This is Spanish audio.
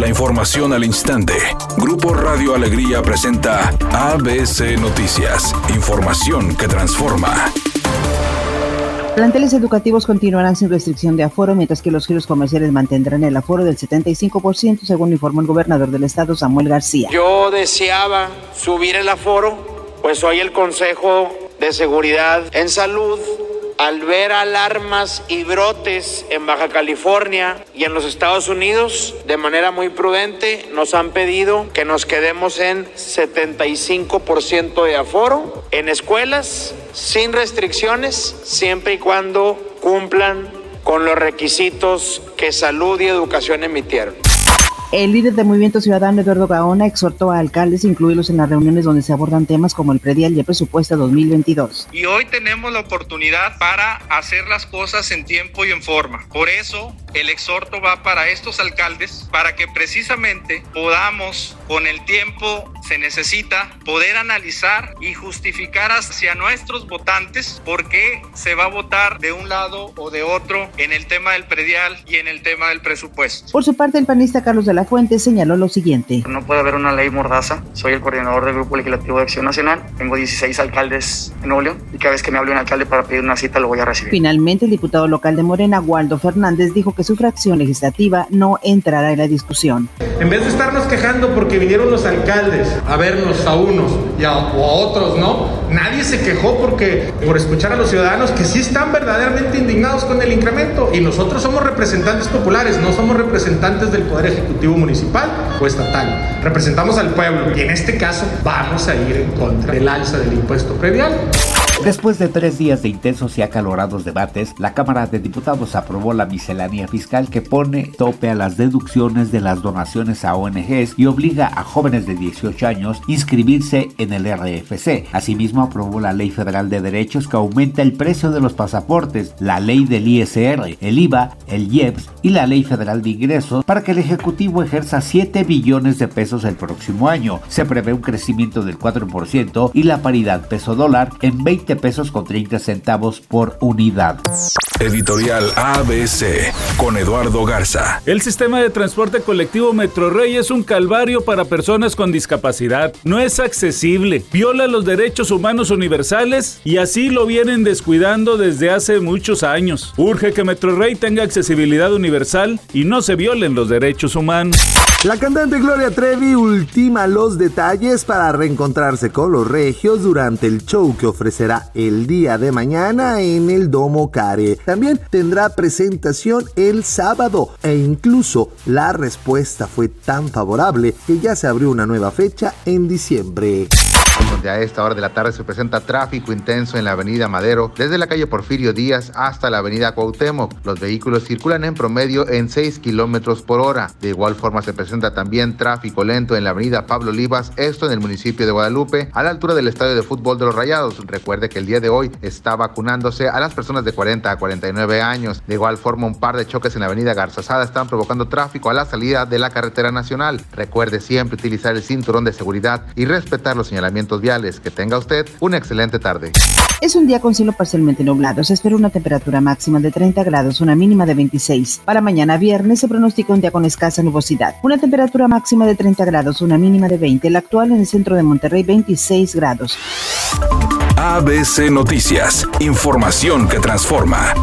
La información al instante. Grupo Radio Alegría presenta ABC Noticias. Información que transforma. Planteles educativos continuarán sin restricción de aforo, mientras que los giros comerciales mantendrán el aforo del 75%, según informó el gobernador del estado, Samuel García. Yo deseaba subir el aforo, pues hoy el Consejo de Seguridad en Salud al ver alarmas y brotes en Baja California y en los Estados Unidos, de manera muy prudente, nos han pedido que nos quedemos en 75% de aforo en escuelas, sin restricciones, siempre y cuando cumplan con los requisitos que salud y educación emitieron. El líder del Movimiento Ciudadano, Eduardo Gaona, exhortó a alcaldes a incluirlos en las reuniones donde se abordan temas como el predial y el presupuesto 2022. Y hoy tenemos la oportunidad para hacer las cosas en tiempo y en forma. Por eso, el exhorto va para estos alcaldes, para que precisamente podamos, con el tiempo se necesita, poder analizar y justificar hacia nuestros votantes por qué se va a votar de un lado o de otro en el tema del predial y en el tema del presupuesto. Por su parte, el panista Carlos de la Fuente señaló lo siguiente. No puede haber una ley mordaza. Soy el coordinador del Grupo Legislativo de Acción Nacional. Tengo 16 alcaldes en Nuevo y cada vez que me hable un alcalde para pedir una cita lo voy a recibir. Finalmente, el diputado local de Morena, Waldo Fernández, dijo que su fracción legislativa no entrará en la discusión. En vez de estarnos quejando porque vinieron los alcaldes a vernos a unos y a, otros, ¿no? Nadie se quejó porque por escuchar a los ciudadanos que sí están verdaderamente indignados con el incremento y nosotros somos representantes populares, no somos representantes del Poder Ejecutivo municipal o estatal. Representamos al pueblo y en este caso vamos a ir en contra del alza del impuesto predial. Después de tres días de intensos y acalorados debates, la Cámara de Diputados aprobó la miscelánea fiscal que pone tope a las deducciones de las donaciones a ONGs y obliga a jóvenes de 18 años a inscribirse en el RFC. Asimismo, aprobó la Ley Federal de Derechos que aumenta el precio de los pasaportes, la ley del ISR, el IVA, el IEPS y la Ley Federal de Ingresos para que el Ejecutivo ejerza 7 billones de pesos el próximo año. Se prevé un crecimiento del 4% y la paridad peso-dólar en 20 pesos con 30 centavos por unidad. Editorial ABC con Eduardo Garza. El sistema de transporte colectivo Metrorrey es un calvario para personas con discapacidad. No es accesible, viola los derechos humanos universales y así lo vienen descuidando desde hace muchos años. Urge que Metrorrey tenga accesibilidad universal y no se violen los derechos humanos. La cantante Gloria Trevi ultima los detalles para reencontrarse con los regios durante el show que ofrecerá el día de mañana en el Domo Care. También tendrá presentación el sábado e incluso la respuesta fue tan favorable que ya se abrió una nueva fecha en diciembre donde a esta hora de la tarde se presenta tráfico intenso en la avenida Madero, desde la calle Porfirio Díaz hasta la avenida Cuauhtémoc. Los vehículos circulan en promedio en 6 kilómetros por hora. De igual forma se presenta también tráfico lento en la avenida Pablo Olivas, esto en el municipio de Guadalupe, a la altura del estadio de fútbol de los Rayados. Recuerde que el día de hoy está vacunándose a las personas de 40 a 49 años. De igual forma, un par de choques en la avenida Garzazada están provocando tráfico a la salida de la carretera nacional. Recuerde siempre utilizar el cinturón de seguridad y respetar los señalamientos viales. Que tenga usted una excelente tarde. Es un día con cielo parcialmente nublado. Se espera una temperatura máxima de 30 grados, una mínima de 26. Para mañana viernes se pronostica un día con escasa nubosidad. Una temperatura máxima de 30 grados, una mínima de 20. El actual en el centro de Monterrey, 26 grados. ABC Noticias. Información que transforma.